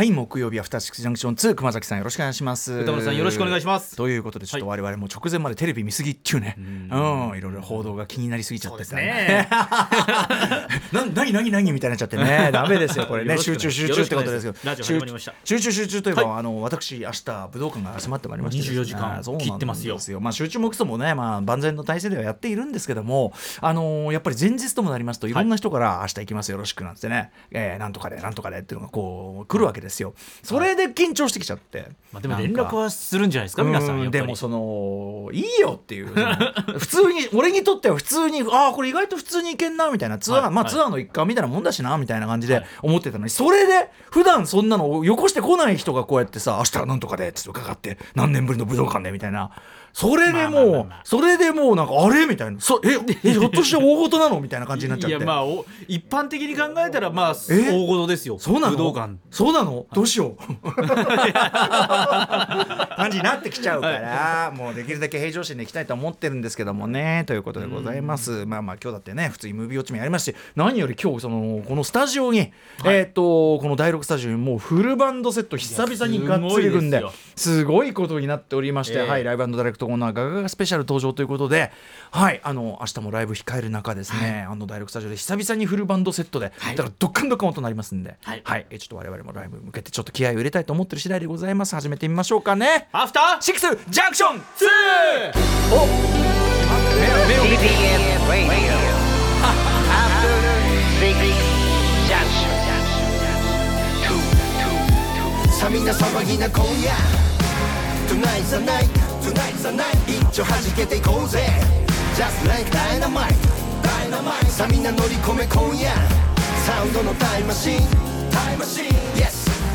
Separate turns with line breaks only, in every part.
はい木曜日アフターシックスジャンクション2熊崎さんよろしくお願いします。
歌丸さんよろしくお願いします。
ということでちょっと我々も直前までテレビ見すぎっていうね。うん。いろいろ報道が気になりすぎちゃって
ね。
な何何何みたいになっちゃってね。ダメですよこれね。集中集中ってことですけど集中集中といえば、
は
あの私明日武道館が迫ってまいりましてね。
24時間切ってますよ。
まあ集中もクソもねまあ万全の体制ではやっているんですけどもあのーやっぱり前日ともなりますといろんな人から明日行きますよろしくなんてね、えーなんとかでなんとかでっていうのがこう来るわけですよ。それで緊張してきちゃって、
まあでも連絡はするんじゃないですか皆さん
でもそのいいよっていう 普通に俺にとっては普通にああこれ意外と普通に行けんなみたいなツアー、まあ
はい。はい
ツアーの一環みたいなもんだしなみたいな感じで
はい。
思ってたのにそれで普段そんなのをよこしてこない人がこうやってさ明日はなんとかでって伺って何年ぶりの武道館でみたいなそれで
まあまあま
もう
あまあ。
それでもうなんかあれ？みたいな。そええ ひょっとして大事なのみたいな感じになっちゃって。
いやまあお一般的に考えたらまあ
え？
大事ですよ。
そうなの？
武道館。
そうなの？どうしよう 感じになってきちゃうから、もうできるだけ平常心でいきたいと思ってるんですけどもね。ということでございます。まあまあ今日だってね普通にムービーウォッチもやりますし何より今日そのこのスタジオに、えっ、とこの第6スタジオにもうフルバンドセット久々にがっつり組んで
すごいですよ
すごいことになっておりまして、
ええ。
はいライブダイレクトコーナーガガガスペシャル登場ということではいあの明日もライブ控える中ですね、あの第6スタジオで久々にフルバンドセットで、
はい。
だからドッカンドカンとなりますんで、
はい。
えちょっと我々もライブに向けてちょっと気合を入れたいと思ってる次第でございます。始めてみましょうかね
アフター
シックスジャクション
ツー。お。
さみな騒ぎな今イ Tonight's the nightTonight's the night サウンドのタイムマシン,タイムマシン、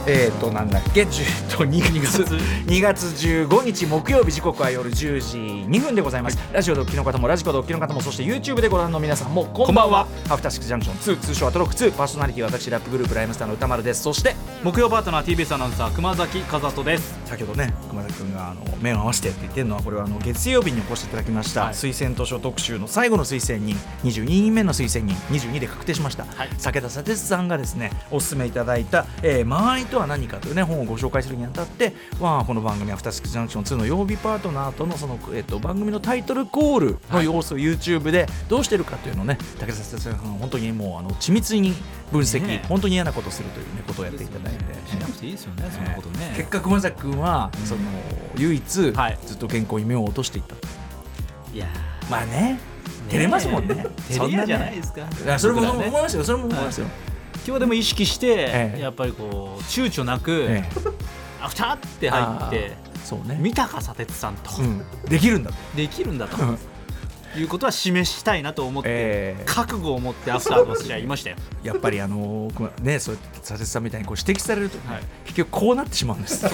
ツゴー
えーとなんだっけ？10と 2, 月2月15日木曜日時刻は夜10時2分でございます、ラジオドッキの方もラジコドッキの方もそして YouTube でご覧の皆さんもこんばんは。アフターシックスジャンクション2通称アトロック2パーソナリティは私ラップグループライムスターの歌丸です。そして
木曜パートナー TBS アナウンサー熊崎和人です。
先ほどね熊田君があの目を合わせてって言ってるのはこれはあの月曜日にお越しいただきました、
はい。
推薦図書特集の最後の推薦人。22人目の推薦人。22で確定しました、
はい。
武田砂鉄さんがですねお勧めいただいた「えー、間合いとは何か」というね本をご紹介するにあたって、まあ、この番組「アフターシックスジャンクション2」の曜日パートナーとのその、えー、と番組のタイトルコールの様子を YouTube でどうしてるかというのをね武田さんが本当にもうあの緻密に分析、
ねえ。
本当に嫌なことするという、ね、ことをやっていただいて。
しなくていいですよねそんなことね。
結果熊崎君は、その唯一、
はい。
ずっと健康に目を落としていった。
いや
まあね照れますもんね。
照れ屋じゃないですか。
それも思いますよそれも思いますよ、
今日でも意識して、
ええ。
やっぱりこう躊躇なく、
ええ。
アフターって入って
そうね、
見たか砂鉄さんと、
うん、できるんだと。
できるんだと。
うん
いうことは示したいなと思って、
ええ。
覚悟を持ってアフターと私は言いましたよ。
やっぱりあのーねそう佐々木さんみたいにこう指摘されると、ね
はい。
結局こうなってしまうんです。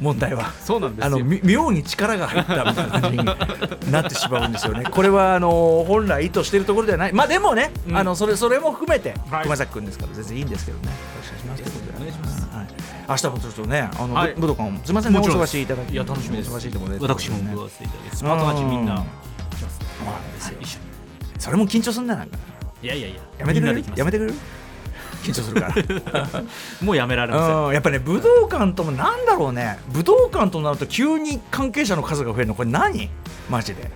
問題は。
そうなんですよ。
あのみ妙に力が入ったみたいな感じになってしまうんですよね。これはあの本来意図しているところではない。まあでもね、
うん。
あのそれそれも含めて、
はい。
熊崎君ですから全然いいんですけどね。よろしくお願いします。
お願いします
はい。明日もちょっとね、あの、
はい。
武道館もすみませんねお忙しいいただき、
いや楽しみです。
お忙しいところで、
私も
ね
伺わせていただきます。パートナー陣みんな
よ。
はい一緒に
それも緊張すんだなんか。
いやいやいや。
やめてくれる？やめてくれる？緊張するから。
もうやめられませ
やっぱね武道館ともなんだろうね。武道館となると急に関係者の数が増えるの。これ何？マジで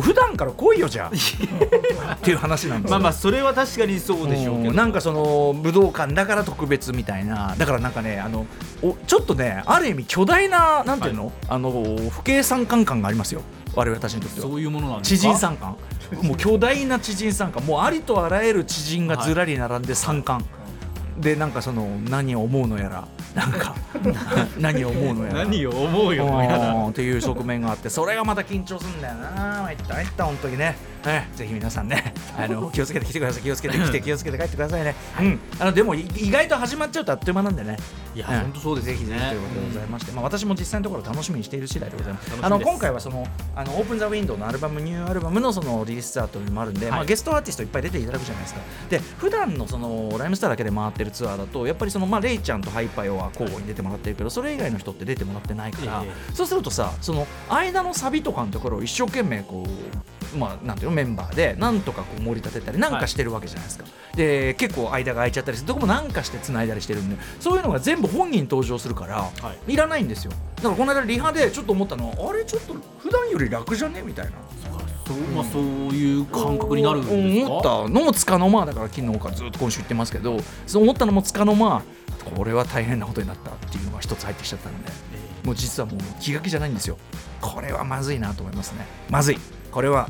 普段から来いよじゃあ。っていう話なんですよ。
まあまあそれは確かにそうでしょうけど。
ん。なんかその武道館だから特別みたいな。だからなんかねあのおちょっとねある意味巨大ななんていうの、あの不敬参観感がありますよ。我々たちにとっては。
そういうものなんです
知
か
人参観。もう巨大な知人参観。もうありとあらゆる知人がずらり並んで参観、でなんかその何を思うのやらなんか 何を思うのやら。
何を思うよ。
っていう側面があってそれがまた緊張するんだよな。参った参った本当にねね、ぜひ皆さんね、あの気をつけて来てください、気をつけて来て、気をつけて帰ってくださいね。うん、あのでもい意外と始まっちゃうとあっという間なんでね。
いや
うん。
本当そうです
ぜひぜひということでございまして、まあ私も実際のところ楽しみにしている次第でございます。あの今回はそのあのオープンザウィンドウのアルバムニューアルバムのそのリリースアートにもあるんで、
はい。
まあゲストアーティストいっぱい出ていただくじゃないですか。で普段のそのライムスターだけで回ってるツアーだとやっぱりそのまあレイちゃんとハイパヨは交互に出てもらってるけど、それ以外の人って出てもらってないから、
え。
そうするとさその間のサビとかのところを一生懸命こうまあなんていうの？メンバーでなんとかこう盛り立てたりなんかしてるわけじゃないですか、で結構間が空いちゃったりする。とこもなんかして繋いだりしてるんで。そういうのが全部本人登場するから、、
はい。
らないんですよ。だからこの間リハでちょっと思ったのはあれちょっと普段より楽じゃね？みたいな。
そうまあそういう感覚になるんですか？
思ったのもつかの間だから昨日からずっと今週言ってますけどそう思ったのもつかの間これは大変なことになったっていうのが一つ入ってきちゃったので、もう実はもう気が気じゃないんですよ。これはまずいなと思いますね。まずいこれは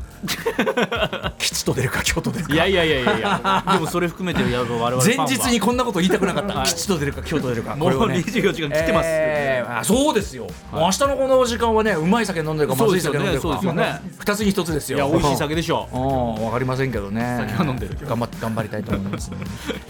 吉と出るか京と出るか。
いやいやいやいや。いやでもそれ含めてやっぱ我々
前日にこんなこと言いたくなかった、
はい。
吉と出るか京と出るか。
もう
これはね。
24時間来てますよ。
えーあそうですよ、もう明日のこの時間はねうまい酒飲んでるかまずい酒飲んでるか。
そうですよね。
二つに一つですよ。
いや美味しい酒でしょ。
うん、わかりませんけどね。
酒は飲んでる。
頑張って頑張りたいと思います、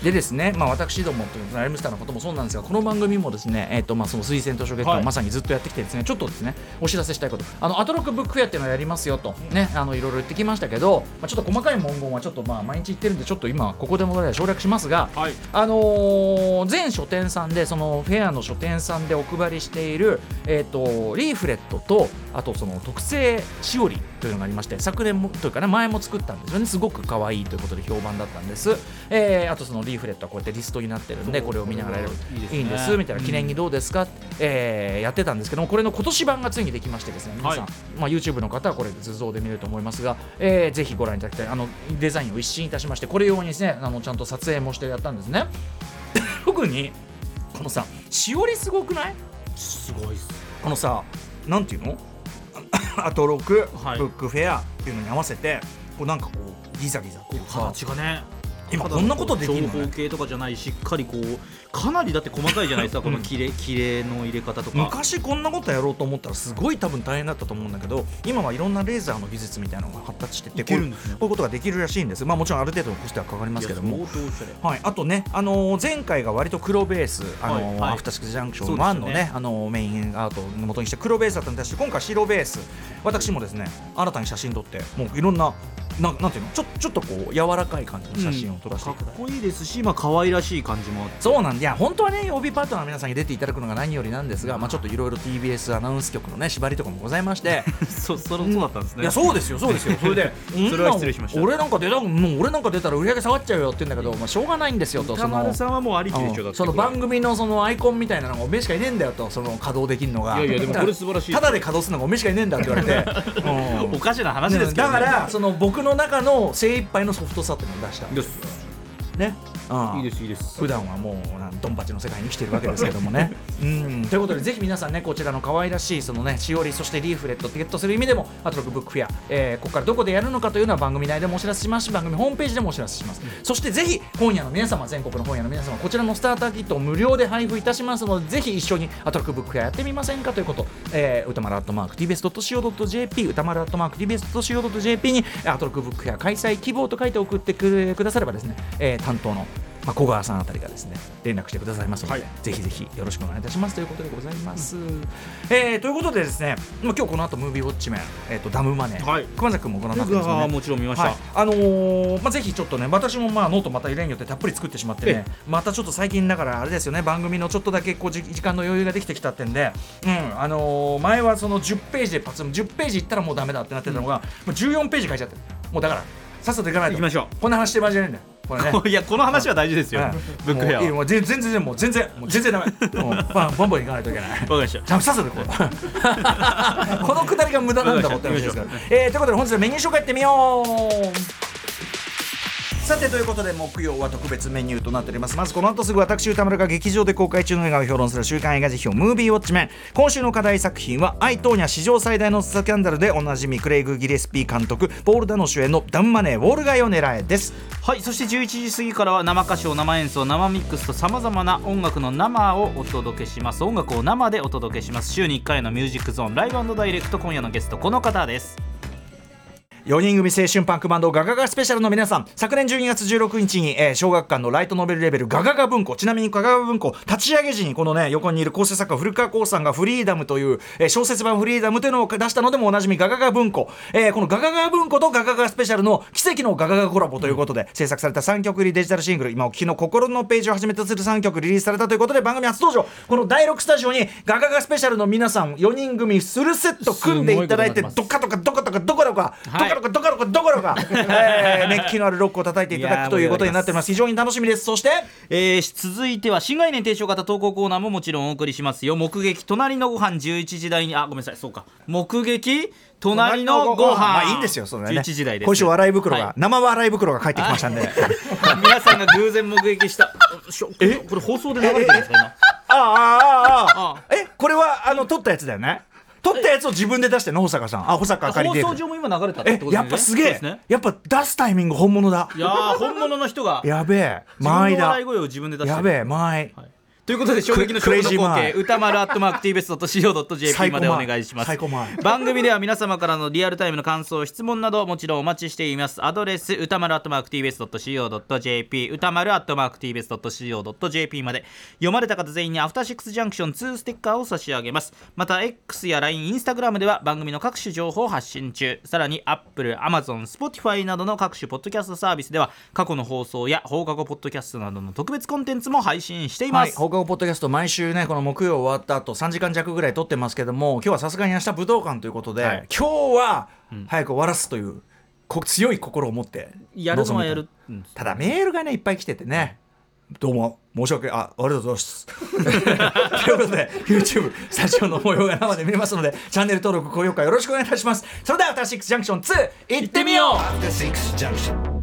でですね、まあ私どもというライムスターのこともそうなんですが、この番組もですね、えっ、とまあその推薦図書月間、
はい。
まさにずっとやってきてですね、ちょっとですね、お知らせしたいこと、あのアトロックブックフェアっていうのをやりますよと。ね、あのいろいろ言ってきましたけど、まあちょっと細かい文言はちょっとまあ毎日言ってるんでちょっと今ここでも省略しますが、
はい。
あのー全書店さんでそのフェアの書店さんでお配りしている、えー、とリーフレットとあとその特製しおりというのがありまして昨年もというかね前も作ったんですよね。すごく可愛いということで評判だったんです、えーあとそのリーフレットはこうやってリストになってるんでこれを見ながら
いいですね。
いいんです。みたいな。記念にどうですか、えーやってたんですけどもこれの今年版がついにできましてですね皆さん、
はい
まあ、YouTube の方はこれ図像で見れると思いますが、えーぜひご覧いただきたい。あのデザインを一新いたしましてこれ用にですねあのちゃんと撮影もしてやったんですね。特にこのさしおりすごくない？
すごいっす。
このさなんていうの？アトロク、
はい。
ブックフェアっていうのに合わせてこうなんかこうギザギザっていうか
形がね
今こんなことできるの
長方形とかじゃないしっかりこうかなりだって細かいじゃないですかこの切れ切れの入れ方とか。
昔こんなことやろうと思ったらすごい多分大変だったと思うんだけど今はいろんなレーザーの技術みたいなのが発達しててこういうことができるらしいんです。まあもちろんある程度のコストはかかりますけども。はい、あとね、あのー前回が割と黒ベース、あのー
はい。はい。
アフターシックスジャンクション
そうですよね。
1のねあのーメインアートの元にして黒ベースだったのに対して今回白ベース。私もですね新たに写真撮ってもういろんなななんていうの？ちょちょっとこう柔らかい感じの写真を撮らせていただいて。
かっこいいですしまあ可愛らしい感じもあって。
そうなんでいや本当はね曜日パートナーの皆さんに出ていただくのが何よりなんですが、まあ、ちょっといろいろ TBS アナウンス局のね縛りとかもございまして。
そそそうだったんですね。
いやそうですよそうですよ。そ れで
それは失礼しました。
俺なんか出たもう俺なんか出たら売り上げ下がっちゃうよって言うんだけど、まあ、しょうがないんですよと
歌丸さんはもうありきでしょだって
その番組のそのアイコンみたいなのがおめえしかいねえんだよとその稼働できるのが。
いやいやでもこれ素晴らしい
ただで稼働するのがおめえしかいねえんだって言われて、うん。
おかしな話ですけど、
だ
ね、
からその僕の中の精一杯のソフトさっていうのを出した
です。
ね、うん
いいですいいです。
普段はもうドンパチの世界に生きてるわけですけどもね。うん。ということでぜひ皆さんねこちらの可愛らしいそのねしおりそしてリーフレットってゲットする意味でもアトロックブックフェア、えーここからどこでやるのかというのは番組内でもお知らせします。し番組ホームページでもお知らせします、そしてぜひ本屋の皆様全国の本屋の皆様こちらのスターターキットを無料で配布いたしますのでぜひ一緒にアトロックブックフェアやってみませんかということ、えー、歌丸アットマーク TBS.CO.JP 歌丸アットマーク TBS.CO.JP にアトロックブックフェア開催希望と書いて送ってくださればですね、えー担当のまあ、小川さんあたりがですね連絡してくださいますので、
はい。
ぜひぜひよろしくお願いいたしますということでございます。えーということでですね、まあ、今日この後ムービーウォッチメン、えー、とダムマネー、
はい。
熊崎君もご覧になってますよね。
あもちろん見ました、
はい、あのーまあ、ぜひちょっとね私もまあノートまた例によってたっぷり作ってしまってねまたちょっと最近だからあれですよね番組のちょっとだけこうじ時間の余裕ができてきたってんで、うんあのー前はその10ページでパツン10ページいったらもうダメだってなってたのが、もう14ページ書いちゃってる。もうだからさっさと行かないと。
行きましょ
こんな話してる場合じゃないんだよこれね。
いやこの話は大事ですよ、
はい
ブックフェアは
もう全然全然もう全然もう全然ダメ。もうバンバンバン行かないといけない。
わかりました。
さこう このくだりが無駄なんだもんって話ですから、えー、ということで本日はメニュー紹介いってみようさてということで木曜は特別メニューとなっております。まずこの後すぐ私歌丸が劇場で公開中の映画を評論する週刊映画辞表ムービーウォッチメン。今週の課題作品は「アイ・トーニャ史上最大のスキャンダル」でおなじみクレイグ・ギレスピー監督ポール・ダノ主演の「ダンマネーウォール街を狙え」です。
はいそして11時過ぎからは生歌唱生演奏生ミックスとさまざまな音楽の生をお届けします。音楽を生でお届けします。週に1回のミュージックゾーンライブダイレクト今夜のゲストこの方です。
4人組青春パンクバンドガガガスペシャルの皆さん。昨年12月16日に、えー小学館のライトノベルレベルガガガ文庫。ちなみにガガガ文庫立ち上げ時にこのね横にいる構成作家古川光さんがフリーダムという、えー小説版フリーダムというのを出したのでもおなじみガガガ文庫、えーこのガガガ文庫とガガガスペシャルの奇跡のガガガコラボということで、制作された3曲入りデジタルシングル。今お聞きの心のページをはじめとする3曲リリースされたということで番組初登場。この第6スタジオにガガガスペシャルの皆さん4人組フルセット組んでいただいてどっかとかどこどかどこどかど
はい
こどかどこどかどこどか、えー熱気のあるロックを叩いていただくということになっております非常に楽しみです。そして
えー続いては新概念提唱型投稿コーナーももちろんお送りしますよ。目撃隣のご飯11時台にあごめんなさいそうか。目撃隣のご飯。
まあいいんですよそれね。
11時台です
今週笑い袋が、
はい。
生笑い袋が帰ってきましたんで、
皆さんが偶然目撃した。え？これ放送で流れてるんですか今？
あああああ
あ
あえこれはあの撮ったやつだよね？撮ったやつを自分で出してんの保坂さん。あ保坂あかりで
放送上も今流れたって
え
ことですね。
やっぱすげえ、
ね。
やっぱ出すタイミング本物だ。
いやー本物の人が。
やべえ。間合いだ。やべえ間合い
ということで衝撃の勝負の光景歌丸アットマーク TBS.CO.JP までお願いします。番組では皆様からのリアルタイムの感想質問などもちろんお待ちしています。アドレス歌丸アットマーク TBS.CO.JP 歌丸アットマーク TBS.CO.JP まで。読まれた方全員にアフターシックスジャンクション2ステッカーを差し上げます。また X や LINE、Instagram では番組の各種情報を発信中。さらに Apple、Amazon、Spotify などの各種ポッドキャストサービスでは過去の放送や放課後ポッドキャストなどの特別コンテンツも配信していま
はい、ポッドキャスト毎週ねこの木曜終わった後3時間弱ぐらい撮ってますけども今日はさすがに明日武道館ということで、
はい。
今日は早く終わらすという、こ強い心を持って
やるのはやる
臨むとただメールがねいっぱい来ててねどうも申し訳あありがとうございます。ということで YouTube スタジオの模様が生で見れますのでチャンネル登録高評価よろしくお願いいたします。それでは「アフターシックスジャンクション2」いってみよう